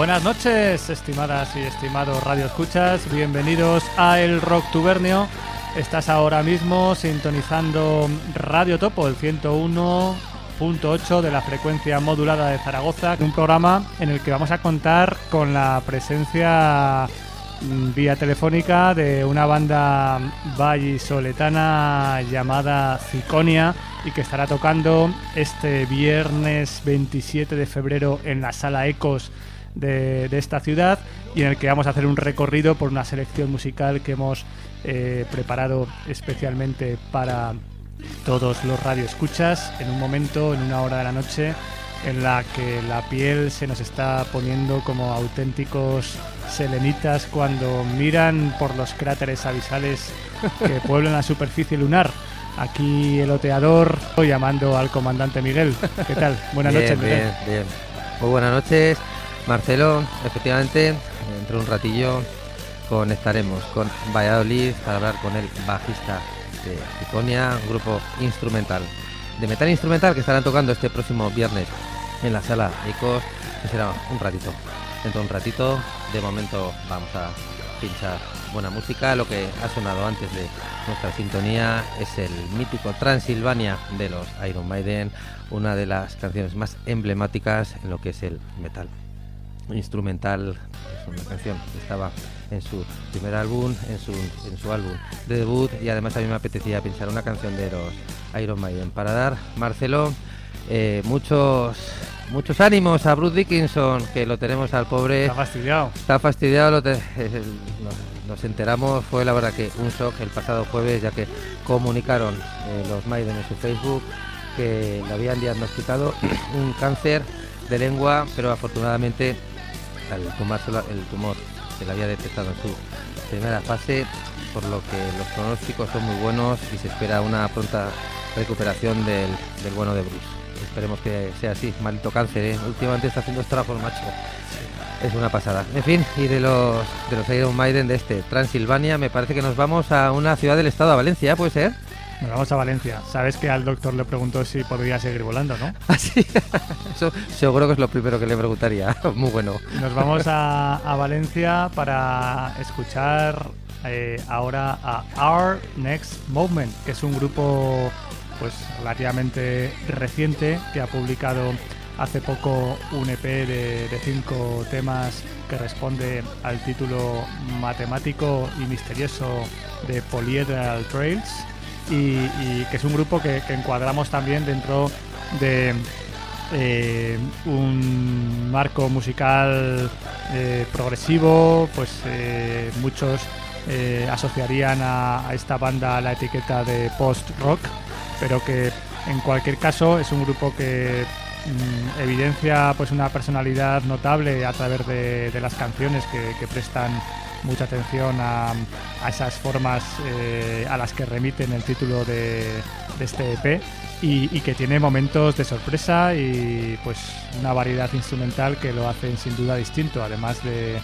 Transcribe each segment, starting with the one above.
Buenas noches, estimadas y estimados Radio Escuchas. Bienvenidos a El Rock Tubernio. Estás ahora mismo sintonizando Radio Topo, el 101.8 de la frecuencia modulada de Zaragoza, un programa en el que vamos a contar con la presencia mm, vía telefónica de una banda vallisoletana llamada Ciconia y que estará tocando este viernes 27 de febrero en la sala Ecos de, de esta ciudad y en el que vamos a hacer un recorrido por una selección musical que hemos eh, preparado especialmente para todos los radioescuchas en un momento, en una hora de la noche en la que la piel se nos está poniendo como auténticos selenitas cuando miran por los cráteres abisales que pueblan la superficie lunar. Aquí el oteador llamando al comandante Miguel. ¿Qué tal? Buenas Bien, noches, Miguel. bien, bien. Muy buenas noches, Marcelo. Efectivamente, dentro de un ratillo conectaremos con Valladolid para hablar con el bajista de Iconia, un grupo instrumental, de metal instrumental que estarán tocando este próximo viernes en la sala Ecos, que será un ratito. Dentro de un ratito, de momento vamos a pinchar buena música. Lo que ha sonado antes de nuestra sintonía es el mítico Transilvania de los Iron Maiden, una de las canciones más emblemáticas en lo que es el metal instrumental. Es una canción que estaba en su primer álbum, en su, en su álbum de debut y además a mí me apetecía pinchar una canción de los Iron Maiden para dar, Marcelo, eh, muchos muchos ánimos a Bruce Dickinson, que lo tenemos al pobre. Está fastidiado. Está fastidiado, lo te- nos, nos enteramos, fue la verdad que un shock el pasado jueves, ya que comunicaron eh, los Maiden en su Facebook que le habían diagnosticado un cáncer de lengua, pero afortunadamente tomárselo- el tumor se le había detectado en su primera fase, por lo que los pronósticos son muy buenos y se espera una pronta recuperación del, del bueno de Bruce. Esperemos que sea así, maldito cáncer, ¿eh? últimamente está haciendo estragos, macho. Es una pasada. En fin, y de los de los Iron Maiden de este Transilvania, me parece que nos vamos a una ciudad del estado, a Valencia, ¿puede ser? Nos vamos a Valencia. Sabes que al doctor le preguntó si podría seguir volando, ¿no? Así. Eso seguro que es lo primero que le preguntaría. Muy bueno. Nos vamos a, a Valencia para escuchar eh, ahora a Our Next Movement, que es un grupo pues relativamente reciente que ha publicado hace poco un EP de, de cinco temas que responde al título matemático y misterioso de Polyhedral Trails y, que es un grupo que, encuadramos también dentro de eh, un marco musical eh, progresivo, pues eh, muchos asociarían a, esta banda la etiqueta de post-rock, pero que en cualquier caso es un grupo que mm, evidencia pues una personalidad notable a través de, las canciones que prestan mucha atención a, a esas formas eh, a las que remiten el título de, este EP y, que tiene momentos de sorpresa y pues una variedad instrumental que lo hacen sin duda distinto, además de,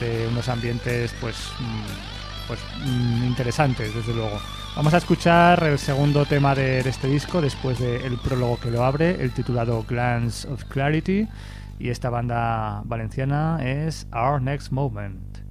de unos ambientes pues, mm, pues mm, interesantes desde luego. Vamos a escuchar el segundo tema de este disco después del prólogo que lo abre, el titulado Glance of Clarity y esta banda valenciana es Our Next Moment.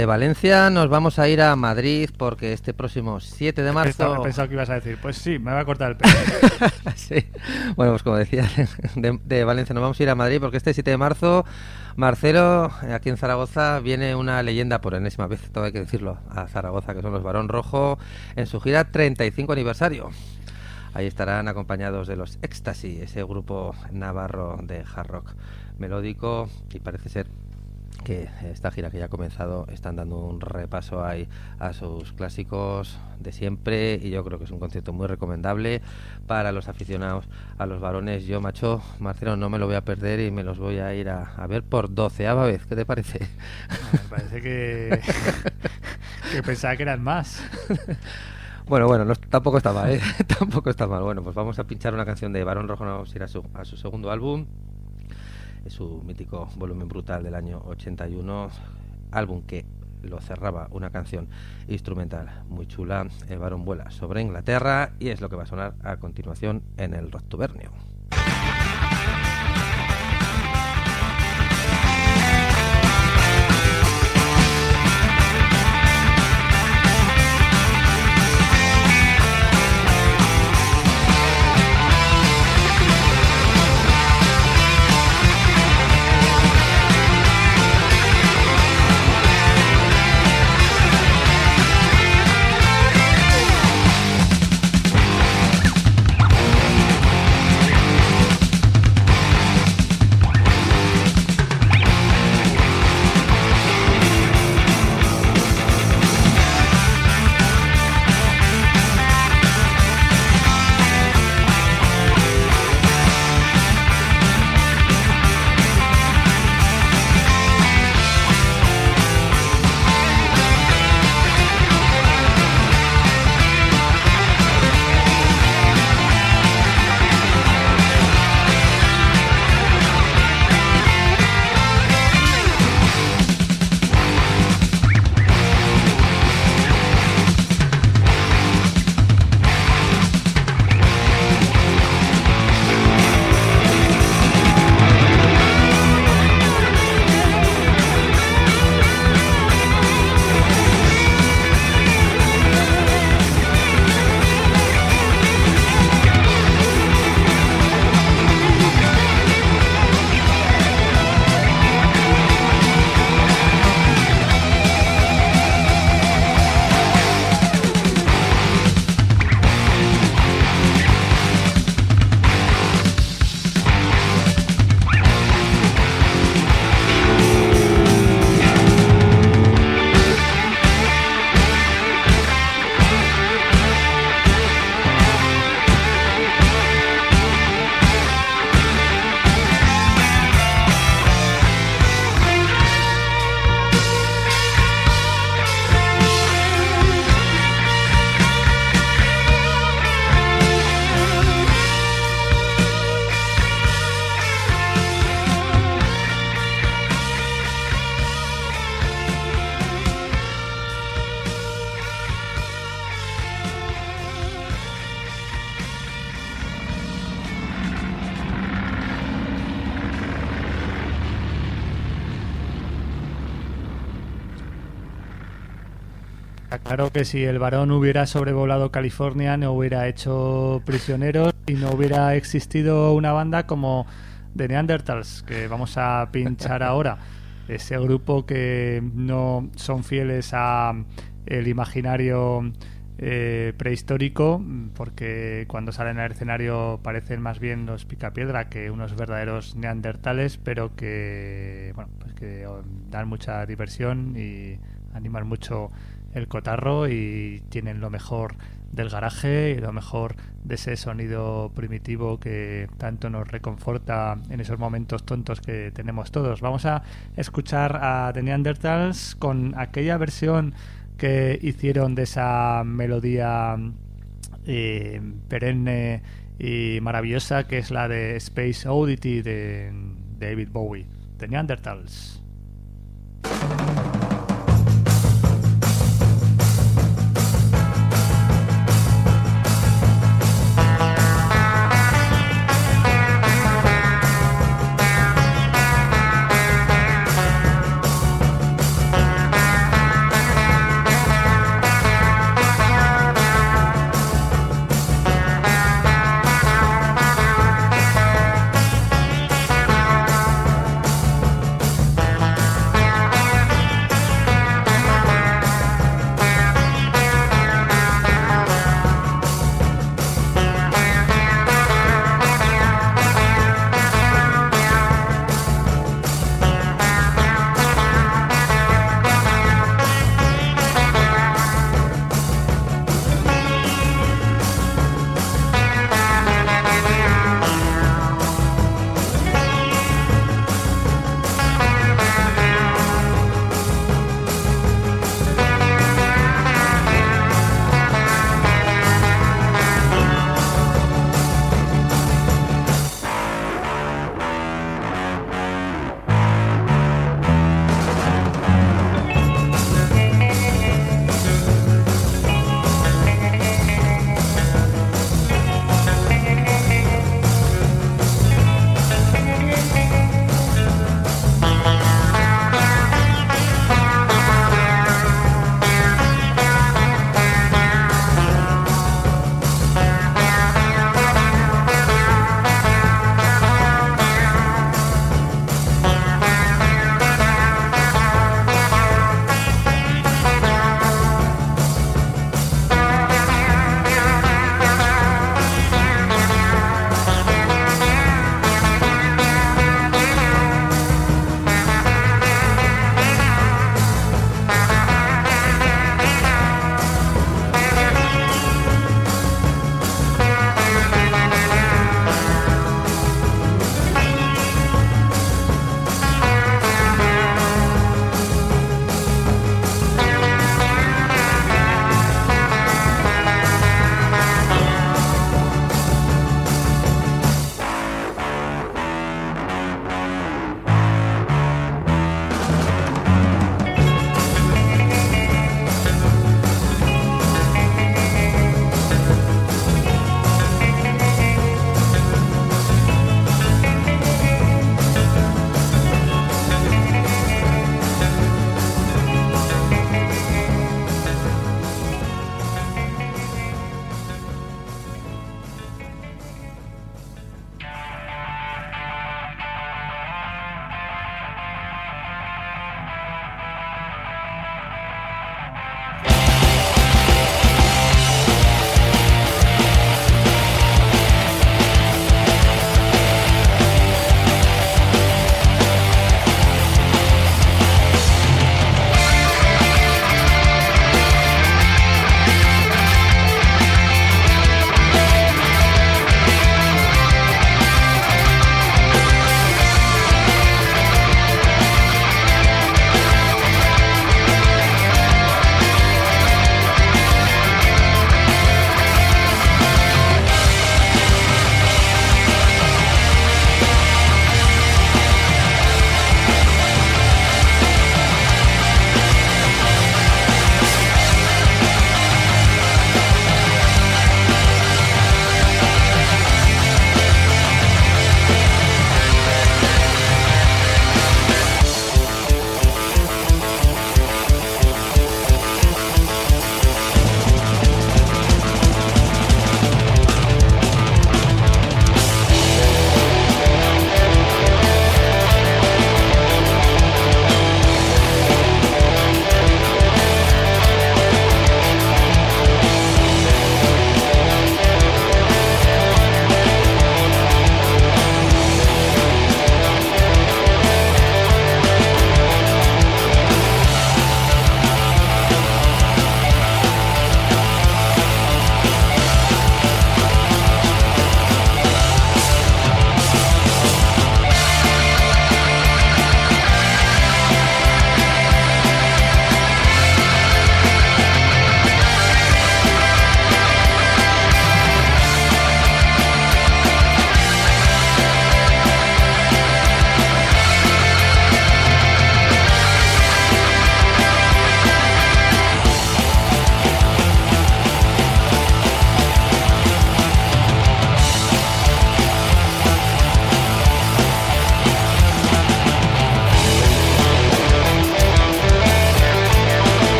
De, Valencia nos vamos a ir a Madrid porque este próximo 7 de marzo... Pensado que ibas a decir, pues sí, me va a cortar el pelo. sí. Bueno, pues como decía, de, Valencia nos vamos a ir a Madrid porque este 7 de marzo, Marcelo, aquí en Zaragoza, viene una leyenda por enésima vez, todo hay que decirlo, a Zaragoza, que son los Barón Rojo, en su gira 35 aniversario. Ahí estarán acompañados de los Ecstasy, ese grupo navarro de hard rock melódico y parece ser que esta gira que ya ha comenzado están dando un repaso ahí a sus clásicos de siempre y yo creo que es un concierto muy recomendable para los aficionados a los varones. Yo, macho, Marcelo, no me lo voy a perder y me los voy a ir a, ver por doceava vez. ¿Qué te parece? Me parece que, que pensaba que eran más. Bueno, bueno, tampoco está mal, ¿eh? tampoco está mal. Bueno, pues vamos a pinchar una canción de Barón Rojo, vamos a ir a su, a su segundo álbum, su mítico volumen brutal del año 81, álbum que lo cerraba una canción instrumental muy chula, El varón vuela sobre Inglaterra y es lo que va a sonar a continuación en el Rocktubernio. Claro que si el varón hubiera sobrevolado California no hubiera hecho prisioneros y no hubiera existido una banda como The Neanderthals, que vamos a pinchar ahora. Ese grupo que no son fieles a el imaginario eh, prehistórico, porque cuando salen al escenario parecen más bien los picapiedra que unos verdaderos neandertales, pero que, bueno, pues que dan mucha diversión y animan mucho el cotarro y tienen lo mejor del garaje y lo mejor de ese sonido primitivo que tanto nos reconforta en esos momentos tontos que tenemos todos. Vamos a escuchar a The Neanderthals con aquella versión que hicieron de esa melodía eh, perenne y maravillosa que es la de Space Oddity de David Bowie. The Neanderthals.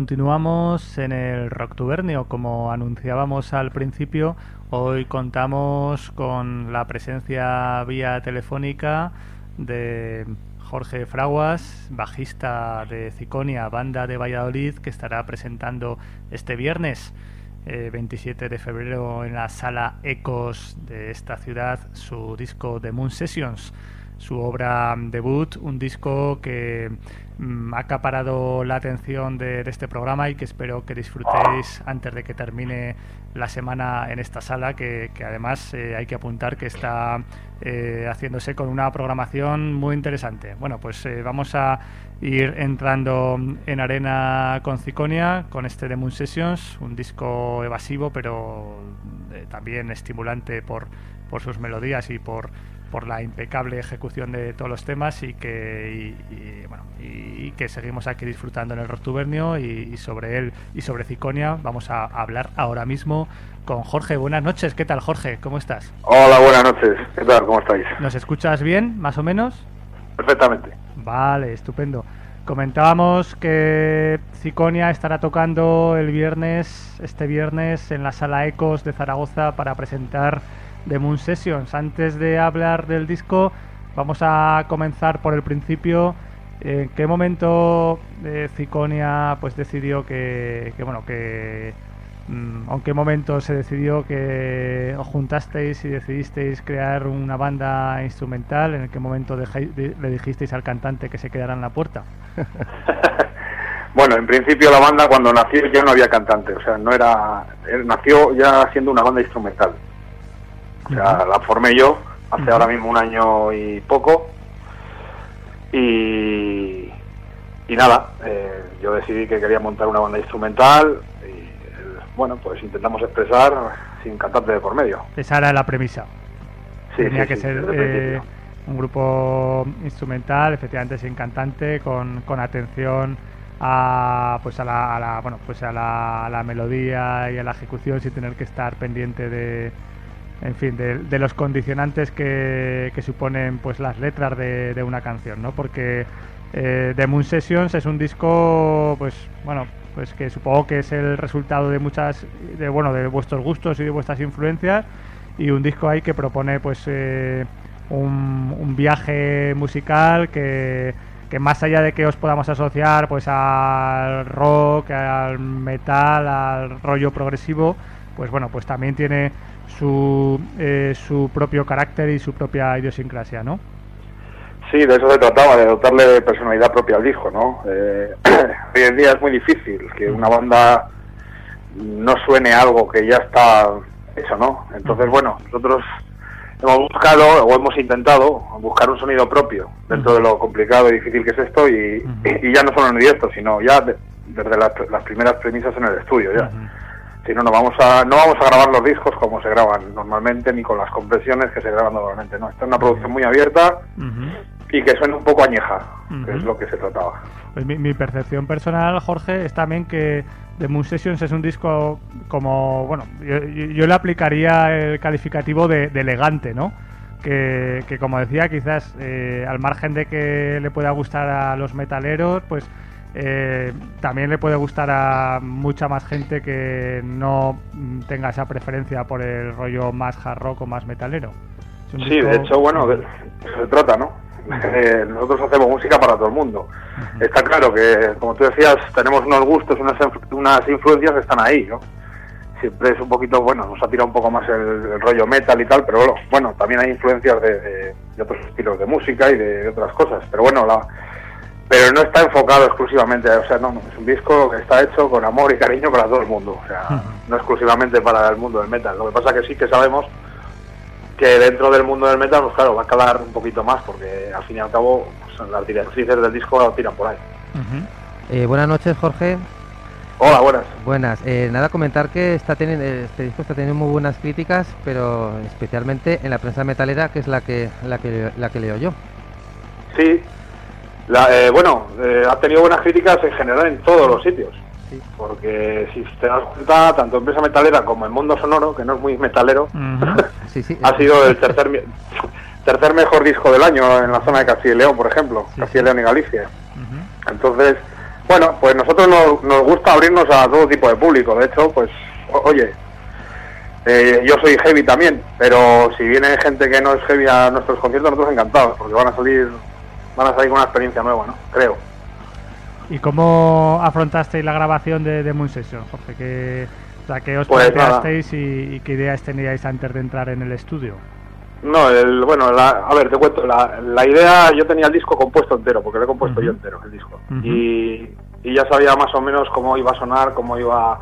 Continuamos en el Rocktubernio. Como anunciábamos al principio, hoy contamos con la presencia vía telefónica de Jorge Fraguas, bajista de Ciconia, banda de Valladolid, que estará presentando este viernes 27 eh, de febrero en la sala Ecos de esta ciudad su disco The Moon Sessions, su obra debut, un disco que ha acaparado la atención de, este programa y que espero que disfrutéis antes de que termine la semana en esta sala, que, además eh, hay que apuntar que está eh, haciéndose con una programación muy interesante. Bueno, pues eh, vamos a ir entrando en arena con Ciconia, con este The Moon Sessions, un disco evasivo, pero también estimulante por, por sus melodías y por por la impecable ejecución de todos los temas y que bueno y, que seguimos aquí disfrutando en el Rostubernio y, sobre él y sobre Ciconia vamos a hablar ahora mismo con Jorge. Buenas noches, ¿qué tal Jorge? ¿Cómo estás? Hola, buenas noches. ¿Qué tal? ¿Cómo estáis? ¿Nos escuchas bien, más o menos? Perfectamente. Vale, estupendo. Comentábamos que Ciconia estará tocando el viernes, este viernes, en la sala Ecos de Zaragoza para presentar de Moon Sessions. Antes de hablar del disco, vamos a comenzar por el principio. ¿En qué momento eh, Ciconia pues decidió que, bueno que mm, en qué momento se decidió que os juntasteis y decidisteis crear una banda instrumental? ¿En qué momento le dijisteis al cantante que se quedara en la puerta? bueno, en principio la banda cuando nació ya no había cantante, o sea, no era nació ya siendo una banda instrumental. O sea, la formé yo hace ahora mismo un año y poco. Y, y nada, eh, yo decidí que quería montar una banda instrumental y bueno, pues intentamos expresar sin cantante de por medio. Esa era la premisa. Sí, Tenía que ser eh, un grupo instrumental, efectivamente sin cantante, con, con atención a pues a la, bueno pues a la, a la melodía y a la ejecución sin tener que estar pendiente de en fin, de, los condicionantes que, suponen pues las letras de, una canción, ¿no? Porque eh, The Moon Sessions es un disco, pues bueno, pues que supongo que es el resultado de muchas, de bueno, de vuestros gustos y de vuestras influencias y un disco ahí que propone pues eh, un, viaje musical que, que más allá de que os podamos asociar pues al rock, al metal, al rollo progresivo, pues bueno, pues también tiene su, eh, su propio carácter y su propia idiosincrasia, ¿no? Sí, de eso se trataba, de dotarle de personalidad propia al disco, ¿no? Eh, hoy en día es muy difícil que una banda no suene algo que ya está hecho, ¿no? Entonces, bueno, nosotros hemos buscado o hemos intentado buscar un sonido propio dentro de lo complicado y difícil que es esto y, ya no solo en directo, sino ya desde las, primeras premisas en el estudio ya si no no vamos a no vamos a grabar los discos como se graban normalmente ni con las compresiones que se graban normalmente no esta es una producción muy abierta y que suena un poco añeja que es lo que se trataba. Pues mi, percepción personal Jorge es también que The Moon Sessions es un disco como bueno yo, le aplicaría el calificativo de, elegante no que, que, como decía quizás eh, al margen de que le pueda gustar a los metaleros pues eh, también le puede gustar a mucha más gente que no tenga esa preferencia por el rollo más hard rock o más metalero. Sí, de hecho, bueno, se trata, ¿no? Eh, nosotros hacemos música para todo el mundo. Está claro que, como tú decías, tenemos unos gustos, unas, unas influencias que están ahí, ¿no? Siempre es un poquito, bueno, nos ha tirado un poco más el, rollo metal y tal, pero bueno, también hay influencias de, otros estilos de música y de otras cosas. Pero bueno, la, pero no está enfocado exclusivamente, o sea, no, es un disco que está hecho con amor y cariño para todo el mundo, o sea, no exclusivamente para el mundo del metal. Lo que pasa que sí que sabemos que dentro del mundo del metal, pues claro, va a calar un poquito más, porque al fin y al cabo pues, las directrices del disco tiran por ahí. Eh, buenas noches, Jorge. Hola, buenas. Buenas. Eh, nada, comentar que está teniendo, este disco está teniendo muy buenas críticas, pero especialmente en la prensa metalera, que es la que, la que, la que leo yo. Sí, eh, bueno, eh, ha tenido buenas críticas en general en todos los sitios. Porque si te das cuenta, tanto Empresa Metalera como en Mundo Sonoro, que no es muy metalero, ha sido el tercer, tercer mejor disco del año en la zona de Castilla y León, por ejemplo, Castilla y León y Galicia. Entonces, Bueno, pues nosotros nos, nos gusta abrirnos a todo tipo de público. De hecho, pues, oye, eh, yo soy heavy también, pero si viene gente que no es heavy a nuestros conciertos, nosotros encantados, porque van a salir, van a salir con una experiencia nueva, ¿no? Creo. ¿Y cómo afrontasteis la grabación de, de Moon Session, Jorge? ¿Qué, o sea, ¿qué os Pues planteasteis y, y qué ideas teníais antes de entrar en el estudio? No, el, bueno, la- a ver, te cuento, la, la idea, yo tenía el disco compuesto entero, porque lo he compuesto yo entero, el disco. Y, y ya sabía más o menos cómo iba a sonar, cómo iba...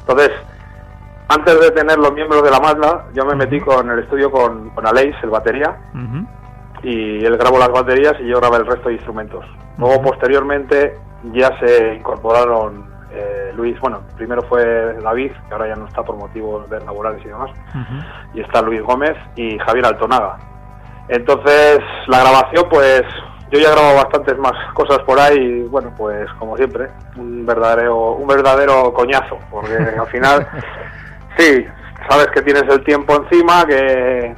Entonces, antes de tener los miembros de la Mazda, yo me metí con el estudio con, con Aleix, el batería. Y él grabó las baterías y yo grabé el resto de instrumentos. Luego, posteriormente, ya se incorporaron eh, Luis, bueno, primero fue David, que ahora ya no está por motivos de laborales y demás, y está Luis Gómez y Javier Altonaga. Entonces, la grabación, pues yo ya he grabado bastantes más cosas por ahí y bueno, pues como siempre, un verdadero, un verdadero coñazo, porque al final, sí, sabes que tienes el tiempo encima, que,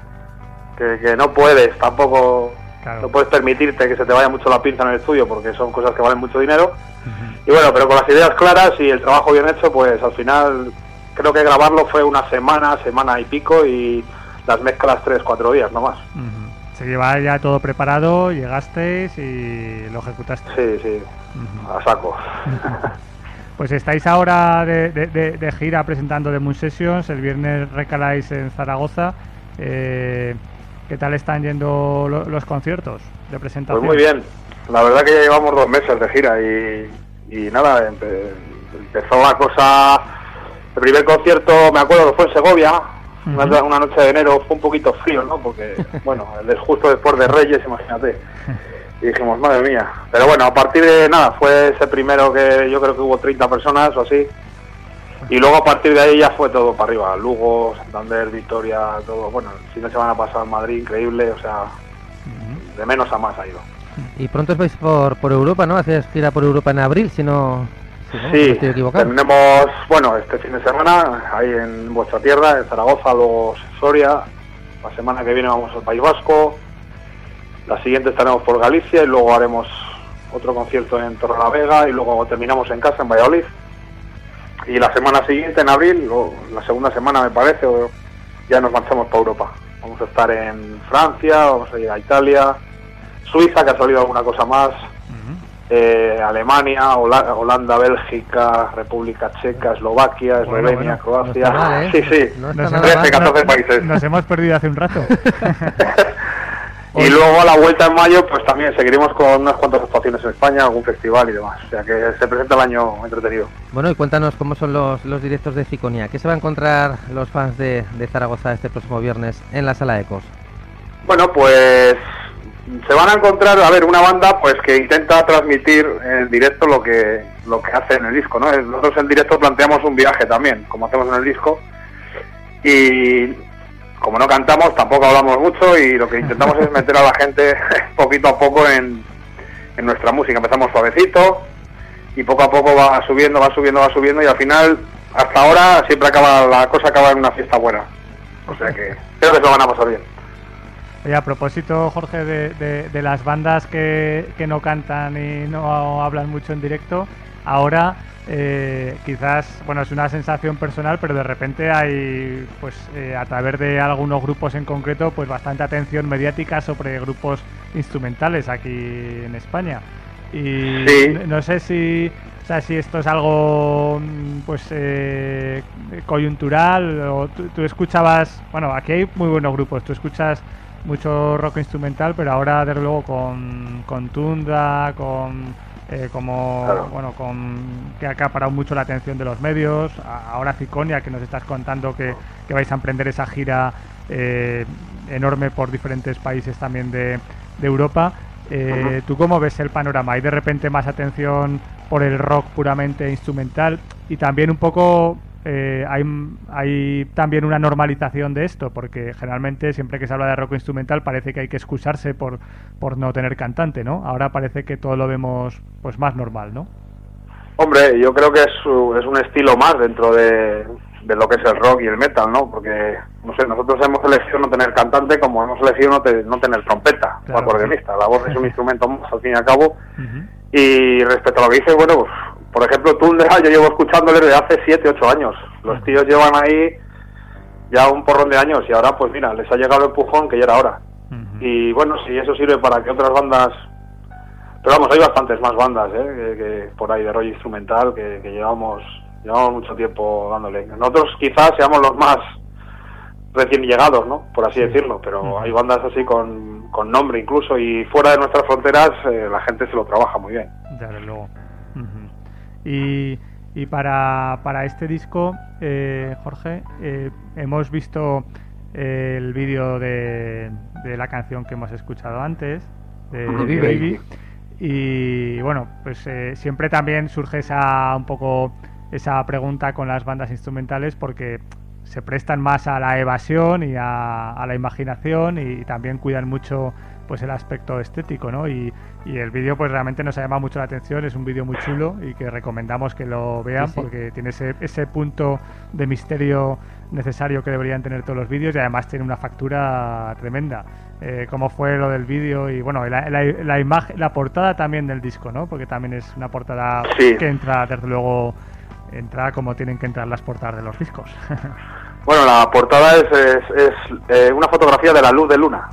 que, que no puedes tampoco, Claro. no puedes permitirte que se te vaya mucho la pinza en el estudio porque son cosas que valen mucho dinero. Y bueno, pero con las ideas claras y el trabajo bien hecho, pues al final creo que grabarlo fue una semana, semana y pico y las mezclas tres, cuatro días, no más. Ujú. Se llevaba ya todo preparado, llegasteis y lo ejecutasteis. Sí, sí, a saco. Pues estáis ahora de, de- de- de gira presentando The Moon Sessions, el viernes recaláis en Zaragoza. Eh, ¿Qué tal están yendo lo- los conciertos de Pues presentación? muy bien. La verdad que ya llevamos dos meses de gira y, y nada, empe- empezó la cosa... El primer concierto, me acuerdo que fue en Segovia, una, Ujú. una noche de enero, fue un poquito frío, ¿no? Porque, bueno, el justo después de Reyes, imagínate. Y dijimos, madre mía. Pero bueno, a partir de nada, fue ese primero que yo creo que hubo 30 personas o así. Y luego a partir de ahí ya fue todo para arriba. Lugo, Santander, Vitoria, todo. Bueno, el fin de semana pasado en Madrid, increíble. O sea, de menos a más ha ido. Y pronto os vais por, por Europa, ¿no? Hacéis gira por Europa en abril, si no... Si no, Sí, estoy equivocado. tenemos, bueno, este fin de semana ahí en vuestra tierra, en Zaragoza, luego Soria. La semana que viene vamos al País Vasco. La siguiente estaremos por Galicia y luego haremos otro concierto en Torrelavega y luego terminamos en casa en Valladolid. Y la semana siguiente, en abril, o la segunda semana me parece, ya nos marchamos para Europa. Vamos a estar en Francia, vamos a ir a Italia, Suiza, que ha salido alguna cosa más, eh, Alemania, Hola- Holanda, Bélgica, República Checa, Eslovaquia, Bueno, Eslovenia, bueno, Croacia. no mal, ¿eh? Sí, sí. No está Nos nada hemos- mal. 13, 14 países. Nos hemos perdido hace un rato. Y luego a la vuelta en mayo, pues también seguiremos con unas cuantas actuaciones en España, algún festival y demás. O sea que se presenta el año entretenido. Bueno, y cuéntanos cómo son los, los directos de Ciconia. ¿Qué se va a encontrar los fans de, de Zaragoza este próximo viernes en la Sala Ecos? Bueno, pues se van a encontrar, a ver, una banda pues que intenta transmitir en directo lo que lo que hace en el disco, ¿no? Nosotros en directo planteamos un viaje también, como hacemos en el disco, y como no cantamos, tampoco hablamos mucho y lo que intentamos es meter a la gente poquito a poco en, en nuestra música. Empezamos suavecito y poco a poco va subiendo, va subiendo, va subiendo y al final, hasta ahora, siempre acaba la cosa acaba en una fiesta buena. O sea que creo que se lo van a pasar bien. Oye, a propósito, Jorge, de, de- de las bandas que, que no cantan y no hablan mucho en directo, ahora eh, quizás, bueno, es una sensación personal, pero de repente hay, pues eh, a través de algunos grupos en concreto, pues bastante atención mediática sobre grupos instrumentales aquí en España. Y Sí. no sé si, o sea, si esto es algo, mm, pues, eh, coyuntural o tú, tú escuchabas, bueno, aquí hay muy buenos grupos, tú escuchas mucho rock instrumental, pero ahora desde luego con, con Tundra, con eh, como Claro. bueno, con que ha acaparado mucho la atención de los medios, ahora Ciconia que nos estás contando que, que vais a emprender esa gira eh, enorme por diferentes países también de, de Europa. Eh, ¿Tú cómo ves el panorama? ¿Hay de repente más atención por el rock puramente instrumental? Y también un poco eh, hay, hay también una normalización de esto, porque generalmente siempre que se habla de rock instrumental parece que hay que excusarse por, por no tener cantante, ¿no? Ahora parece que todo lo vemos pues más normal, ¿no? Hombre, yo creo que es, es un estilo más dentro de, de lo que es el rock y el metal, ¿no? Porque, no sé, nosotros hemos elegido no tener cantante como hemos elegido no, te- no tener trompeta Claro, o acordeonista. La voz es un instrumento más, al fin y al cabo, Y respecto a lo que dices, bueno, pues, por ejemplo, Tundra yo llevo escuchándole desde hace 7, 8 años. Los tíos llevan ahí ya un porrón de años y ahora pues mira, les ha llegado el empujón que ya era hora. Y bueno, si eso sirve para que otras bandas... Pero vamos, hay bastantes más bandas ¿eh? que, por ahí de rollo instrumental que, llevamos, llevamos mucho tiempo dándole. Nosotros quizás seamos los más recién llegados, ¿no? Por así decirlo, pero hay bandas así con, con, nombre incluso y fuera de nuestras fronteras eh, la gente se lo trabaja muy bien. Desde luego. Y y para, para este disco, eh, Jorge, eh, hemos visto el vídeo de, de, la canción que hemos escuchado antes, de, Baby. Y bueno, pues eh, siempre también surge esa un poco esa pregunta con las bandas instrumentales porque se prestan más a la evasión y a, a la imaginación y también cuidan mucho pues el aspecto estético, ¿no? Y, y el vídeo pues realmente nos ha llamado mucho la atención, es un vídeo muy chulo y que recomendamos que lo vean porque tiene ese, ese punto de misterio necesario que deberían tener todos los vídeos y además tiene una factura tremenda. Eh, cómo fue lo del vídeo y bueno, la, la, imagen, la portada también del disco, ¿no? Porque también es una portada que entra, desde luego, entra como tienen que entrar las portadas de los discos. bueno, la portada es, es, eh, una fotografía de la luz de luna.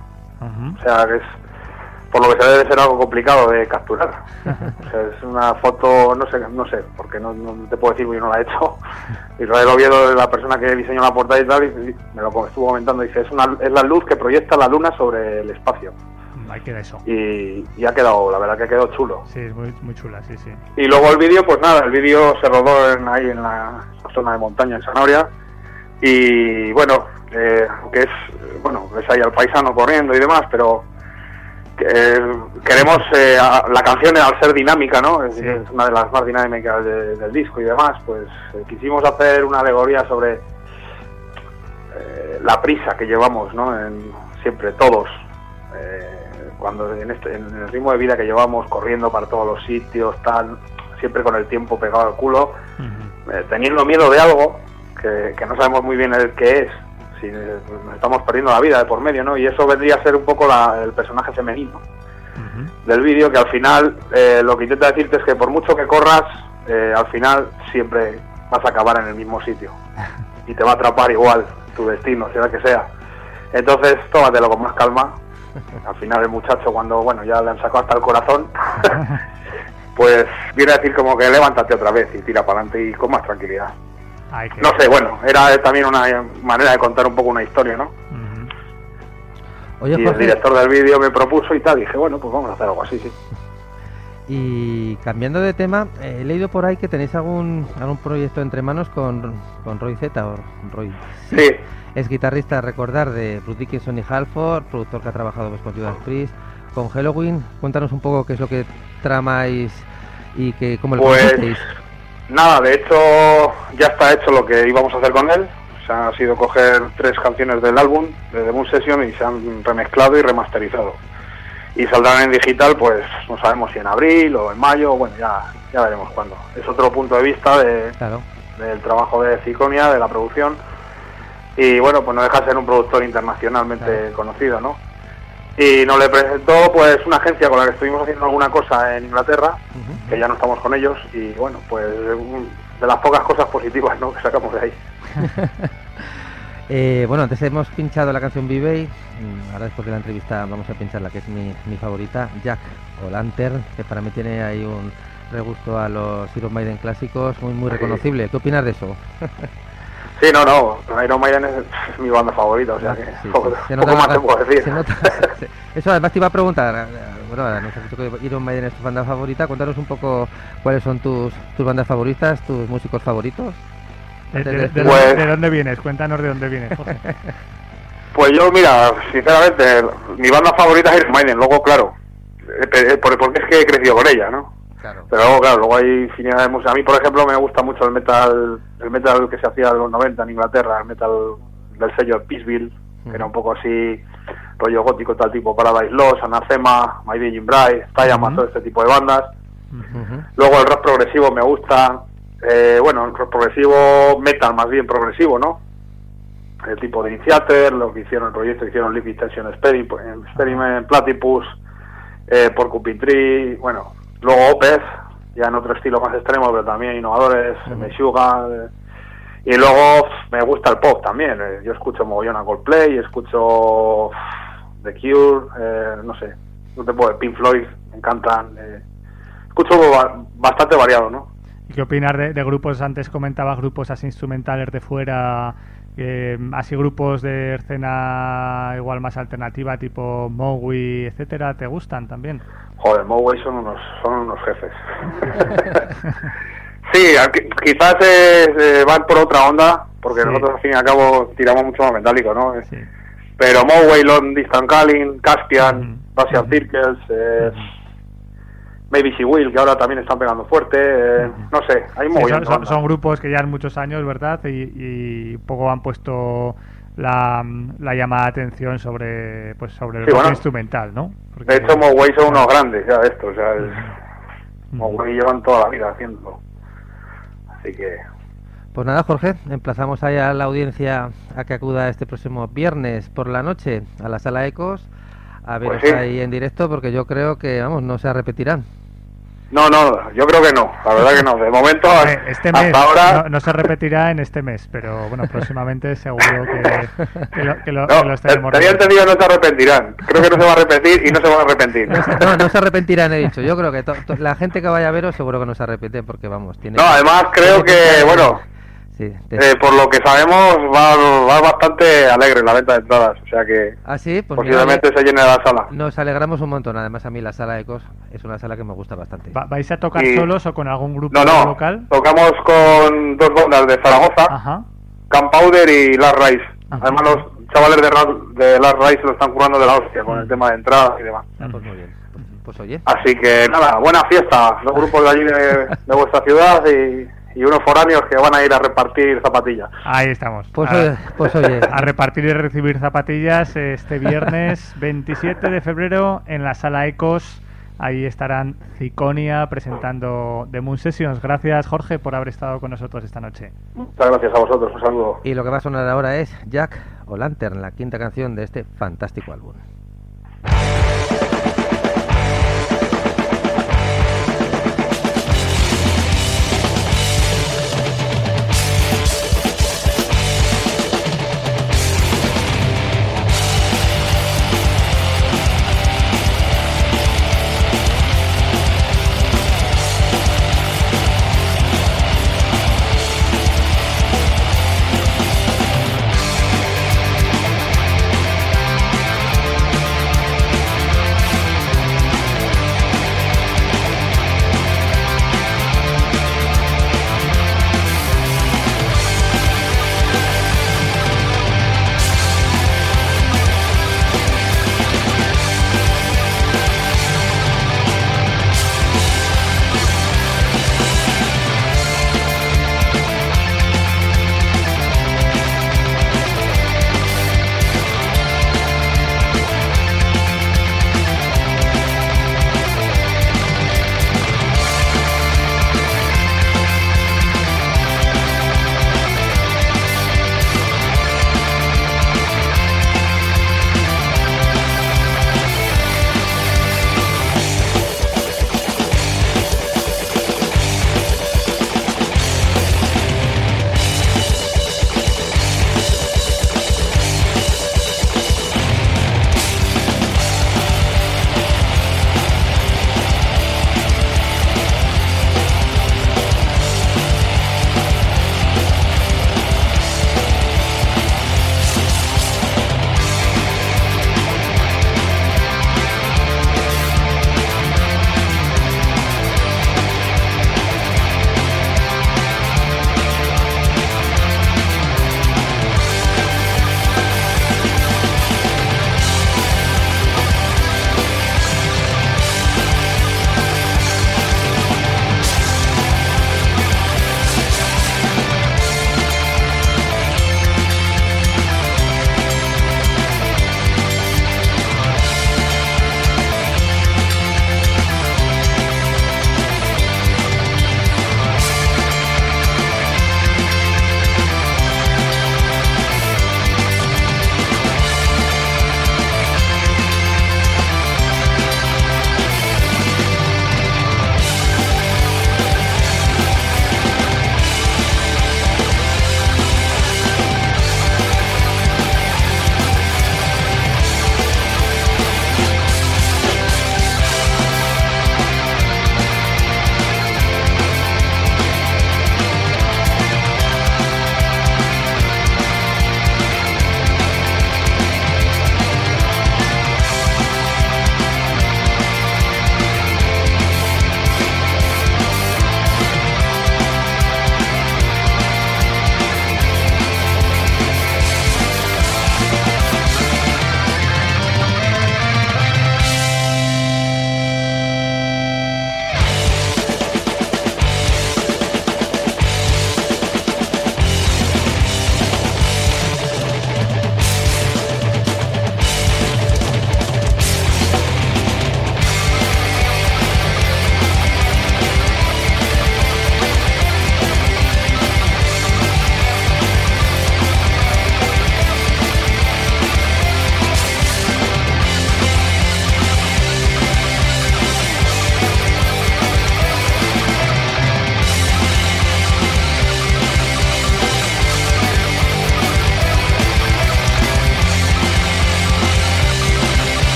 O sea, que es, por lo que se debe ser algo complicado de capturar. o sea, es una foto, no sé, no sé, porque no, te puedo decir yo no la he hecho. Israel Oviedo, la persona que diseñó la portada y tal, y me lo estuvo comentando, dice, es, una, es la luz que proyecta la luna sobre el espacio. Ahí queda eso. Y, y, ha quedado, la verdad que ha quedado chulo. Sí, es muy, muy chula, sí, sí. Y luego el vídeo, pues nada, el vídeo se rodó en, ahí en la zona de montaña, en Sanoria. Y bueno, eh, que es, bueno, ves ahí al paisano corriendo y demás, pero queremos, eh, la canción al ser dinámica, ¿no? Es, una de las más dinámicas del disco y demás, pues eh, quisimos hacer una alegoría sobre la prisa que llevamos, ¿no? En, siempre, todos. cuando en, este, en el ritmo de vida que llevamos, corriendo para todos los sitios, tal, siempre con el tiempo pegado al culo, teniendo miedo de algo que, que no sabemos muy bien el qué es, nos estamos perdiendo la vida de por medio, ¿no? Y eso vendría a ser un poco el personaje femenino del vídeo, que al final eh, lo que intenta decirte es que por mucho que corras, eh, al final siempre vas a acabar en el mismo sitio y te va a atrapar igual tu destino, sea que sea. Entonces, tómatelo con más calma. Al final el muchacho cuando, bueno, ya le han sacado hasta el corazón, pues viene a decir como que levántate otra vez y tira para adelante y con más tranquilidad. No sé, bueno, era también una manera de contar un poco una historia, ¿no? y el director del vídeo me propuso y tal, dije, bueno, pues vamos a hacer algo así, sí. Y cambiando de tema, eh, he leído por ahí que tenéis algún, algún proyecto entre manos con, con Roy Z o Roy. Sí. Es guitarrista, recordar, de Bruce Dickinson y Halford, productor que ha trabajado pues, con Judas Priest, con Halloween. Cuéntanos un poco qué es lo que tramáis y que, cómo lo pues, Nada, de hecho ya está hecho lo que íbamos a hacer con él. Se ha sido coger tres canciones del álbum de The Moon Session y se han remezclado y remasterizado. Y saldrán en digital, pues no sabemos si en abril o en mayo, bueno, ya, ya veremos cuándo. Es otro punto de vista de, del trabajo de Ciconia, de la producción. Y bueno, pues no deja de ser un productor internacionalmente conocido, ¿no? Y nos le presentó pues una agencia con la que estuvimos haciendo alguna cosa en Inglaterra, que ya no estamos con ellos, y bueno, pues de las pocas cosas positivas ¿no? que sacamos de ahí. eh, bueno, antes hemos pinchado la canción Vive, mm, ahora después de la entrevista vamos a pinchar la que es mi, mi favorita, Jack o Lantern, que para mí tiene ahí un regusto a los Iron Maiden clásicos muy muy reconocible. ¿Qué opinas de eso? Sí, no, no, Iron Maiden es mi banda favorita, o sea que poco, más te puedo decir. Eso además te iba a preguntar, bueno, nos has dicho que Iron Maiden es tu banda favorita, cuéntanos un poco cuáles son tus, tus bandas favoritas, tus músicos favoritos. ¿De, pues- dónde, vienes? Cuéntanos de dónde vienes, Pues yo, mira, sinceramente, mi banda favorita es Iron Maiden, luego, claro, eh, eh, porque es que he crecido con ella, ¿no? Pero luego, claro, luego hay infinidad de música. A mí, por ejemplo, me gusta mucho el metal, el metal que se hacía en los 90 en Inglaterra, el metal del sello Peaceville, que era un poco así, rollo gótico, tal tipo, Paradise Lost, Anathema, My Virgin Bride, Tayama, todo este tipo de bandas. Luego el rock progresivo me gusta, eh, bueno, el rock progresivo, metal más bien progresivo, ¿no? El tipo de Initiator, lo que hicieron el proyecto, hicieron Live Extension Experiment, Platypus, eh, Porcupine Tree, bueno, Luego Opeth, ya en otro estilo más extremo, pero también innovadores, Meshuga. eh, y luego me gusta el pop también. eh, Yo escucho mogollón a Coldplay, escucho The Cure, eh, no sé, no te puedo, Pink Floyd, me encantan. eh, escucho ba- bastante variado, ¿no? ¿Y qué opinas de, de grupos? Antes comentabas grupos así instrumentales de fuera, eh, así grupos de escena igual más alternativa, tipo Mowi, etcétera, ¿te gustan también? Joder, Moway son unos, son unos jefes. sí, quizás eh, eh, van por otra onda, porque Sí. nosotros al fin y al cabo tiramos mucho más metálico, ¿no? Sí. Pero Moway, Long Distant Calling, Caspian. Russian Ujú. Circles, eh. Maybe She Will, que ahora también están pegando fuerte, eh, no sé, hay Sí, mogollón son, grupos que ya han muchos años, ¿verdad? Y, poco han puesto la, la llamada de atención sobre pues sobre el Sí, rock bueno. instrumental, ¿no? Porque- De hecho, Moway son unos grandes ya de esto, o sea. Moway llevan toda la vida haciendo. Así que, Pues nada, Jorge, emplazamos ahí a la audiencia a que acuda este próximo viernes por la noche a la sala Ecos a veros Pues sí. ahí en directo porque yo creo que, vamos, no se repetirán. No, no, yo creo que no, la verdad que no. De momento, Eh, Este mes hasta ahora, no, no se repetirá en este mes, pero bueno, próximamente seguro que, que lo, que lo- No, que lo te- estaremos tenía repitiendo. entendido no se arrepentirán. Creo que no se va a repetir y no se van a arrepentir. No, se- no, se arrepentirán, he dicho. Yo creo que to- to- la gente que vaya a veros seguro que no se arrepiente porque, vamos, tiene... No, además creo que, bueno, Sí, de- eh, por lo que sabemos va, va bastante alegre la venta de entradas. O sea que Ah, sí, pues mira, posiblemente oye, se llene la sala. nos alegramos un montón. Además, a mí la sala Ecos es una sala que me gusta bastante. Va- ¿Vais a tocar Y- solos o con algún grupo No, no, local? tocamos con dos bandas de Zaragoza, Ajá. Gunpowder y Last Rise. Ajá. Además los chavales de, Ra- de Last Rise lo están curando de la hostia con el tema de entradas y demás. Ah, pues muy bien. Pues, pues oye, Así que nada, buena fiesta. Los grupos de allí de, de vuestra ciudad y, y unos foráneos que van a ir a repartir zapatillas. Ahí estamos. Pues a, oye, pues oye. a repartir y recibir zapatillas este viernes 27 de febrero en la sala Ecos. Ahí estarán Ciconia presentando The Moon Sessions. Gracias, Jorge, por haber estado con nosotros esta noche. Muchas gracias a vosotros. Un saludo. Y lo que va a sonar ahora es Jack o Lantern, la quinta canción de este fantástico álbum.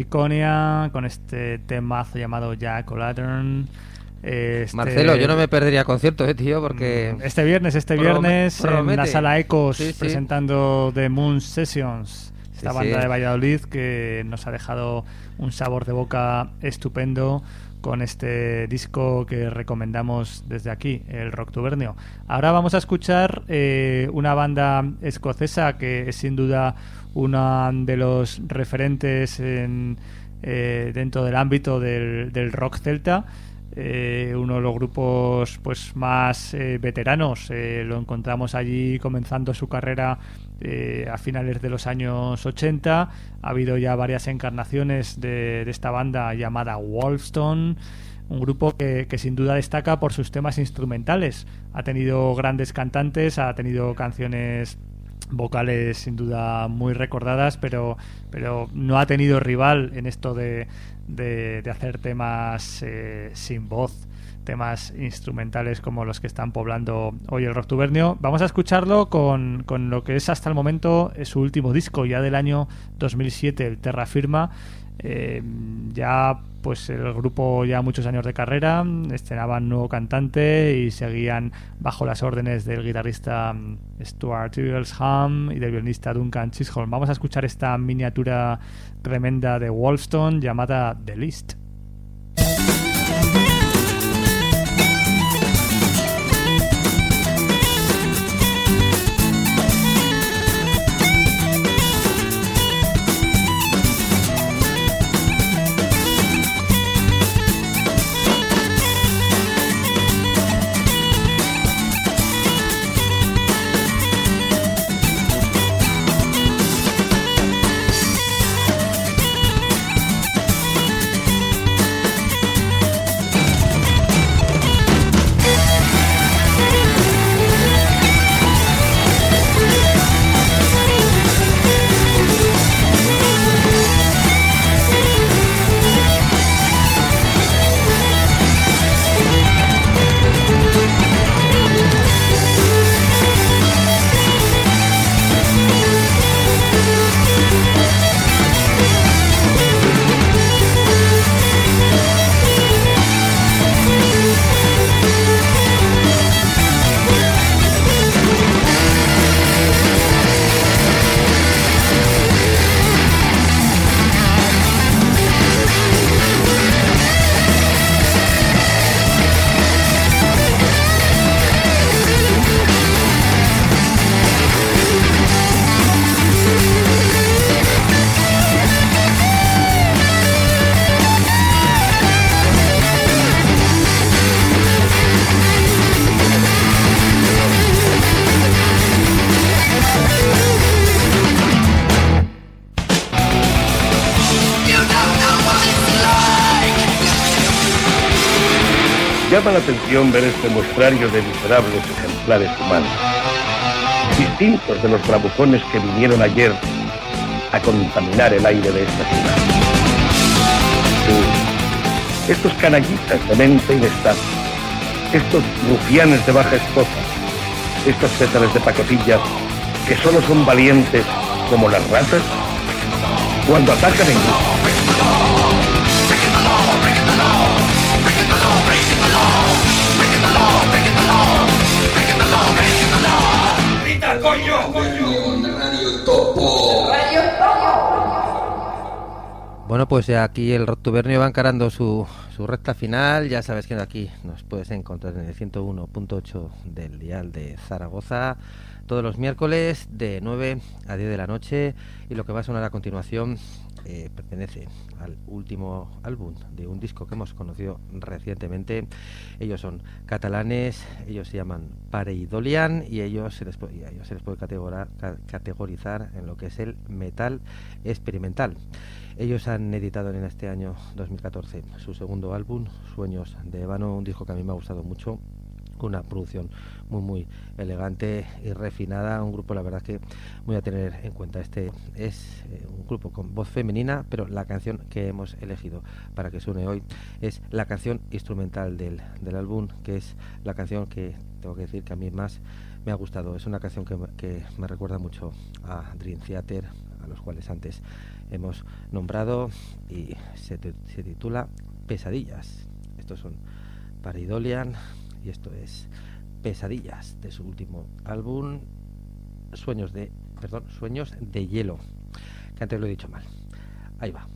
Siconia con este temazo llamado Jack O'Lantern. Este... Marcelo, yo no me perdería concierto, eh, tío, porque... Mm, este viernes, este viernes, en la sala Ecos, presentando The Moon Sessions, esta banda de Valladolid que nos ha dejado un sabor de boca estupendo con este disco que recomendamos desde aquí, el Rock Tubernio. Ahora vamos a escuchar eh, una banda escocesa que es sin duda uno de los referentes en, eh, dentro del ámbito del, del rock celta. Eh, uno de los grupos pues más eh, veteranos. Lo encontramos allí comenzando su carrera a finales de los años 80. Ha habido ya varias encarnaciones de, esta banda llamada Wolfstone. Un grupo que, sin duda destaca por sus temas instrumentales. Ha tenido grandes cantantes, ha tenido canciones vocales sin duda muy recordadas, pero, pero no ha tenido rival en esto de, de, hacer temas eh, sin voz, temas instrumentales como los que están poblando hoy el rock tubernio. Vamos a escucharlo con, con lo que es hasta el momento su último disco, ya del año 2007, el Terra Firma. Eh, ya pues el grupo ya muchos años de carrera, estrenaban nuevo cantante y seguían bajo las órdenes del guitarrista mm, Stuart Eaglesham y del violinista Duncan Chisholm. Vamos a escuchar esta miniatura tremenda de Wolfstone llamada The List. La atención ver este muestrario de miserables ejemplares humanos, distintos de los bravucones que vinieron ayer a contaminar el aire de esta ciudad. estos canallitas de mente inestable, estos rufianes de baja esposa, estos césares de pacotilla que solo son valientes como las ratas cuando atacan en grupo. Bueno, pues aquí el Rock Tubernio va encarando su, su recta final. Ya sabes que aquí nos puedes encontrar en el 101.8 del dial de Zaragoza todos los miércoles de 9 a 10 de la noche. Y lo que va a sonar a continuación eh, pertenece al último álbum de un disco que hemos conocido recientemente. Ellos son catalanes, ellos se llaman Pareidolian y ellos se ellos se les puede categorizar en lo que es el metal experimental. Ellos han editado en este año 2014 su segundo álbum, Sueños de Ébano, un disco que a mí me ha gustado mucho una producción muy muy elegante y refinada un grupo la verdad que voy a tener en cuenta. Este es eh, un grupo con voz femenina pero la canción que hemos elegido para que suene hoy es la canción instrumental del, del álbum que es la canción que tengo que decir que a mí más me ha gustado. Es una canción que, que me recuerda mucho a Dream Theater los cuales antes hemos nombrado y se, se titula Pesadillas. Estos son Paridolian y esto es Pesadillas de su último álbum Sueños de, perdón, Sueños de hielo, que antes lo he dicho mal. Ahí va.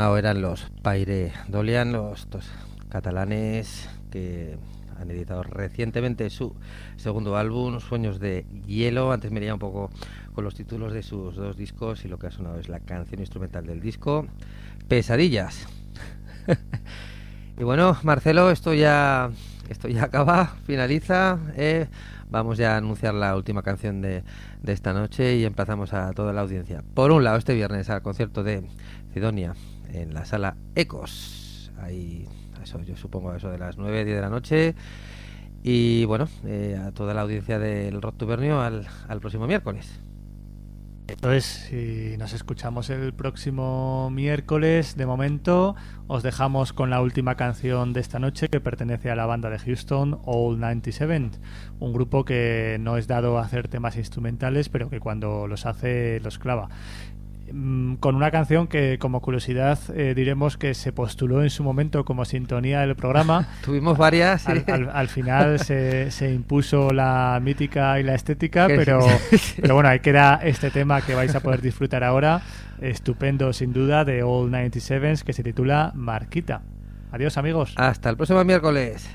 Sonado eran los Paire Dolian, los catalanes que han editado recientemente su segundo álbum, Sueños de Hielo. Antes me iría un poco con los títulos de sus dos discos y lo que ha sonado es la canción instrumental del disco, Pesadillas. y bueno, Marcelo, esto ya, esto ya acaba, finaliza. Eh. Vamos ya a anunciar la última canción de, de esta noche y emplazamos a toda la audiencia. Por un lado, este viernes al concierto de Cidonia, en la sala Ecos. Ahí, eso yo supongo, eso de las 9, 10 de la noche. Y bueno, eh, a toda la audiencia del Rock Tubernio al, al próximo miércoles. Entonces, si nos escuchamos el próximo miércoles, de momento os dejamos con la última canción de esta noche que pertenece a la banda de Houston, All 97, un grupo que no es dado a hacer temas instrumentales, pero que cuando los hace los clava. Mm, con una canción que como curiosidad eh, diremos que se postuló en su momento como sintonía del programa. Tuvimos varias. Al, final se, se, impuso la mítica y la estética, pero, pero bueno, ahí queda este tema que vais a poder disfrutar ahora, estupendo sin duda, de All 97 que se titula Marquita. Adiós amigos. Hasta el próximo miércoles.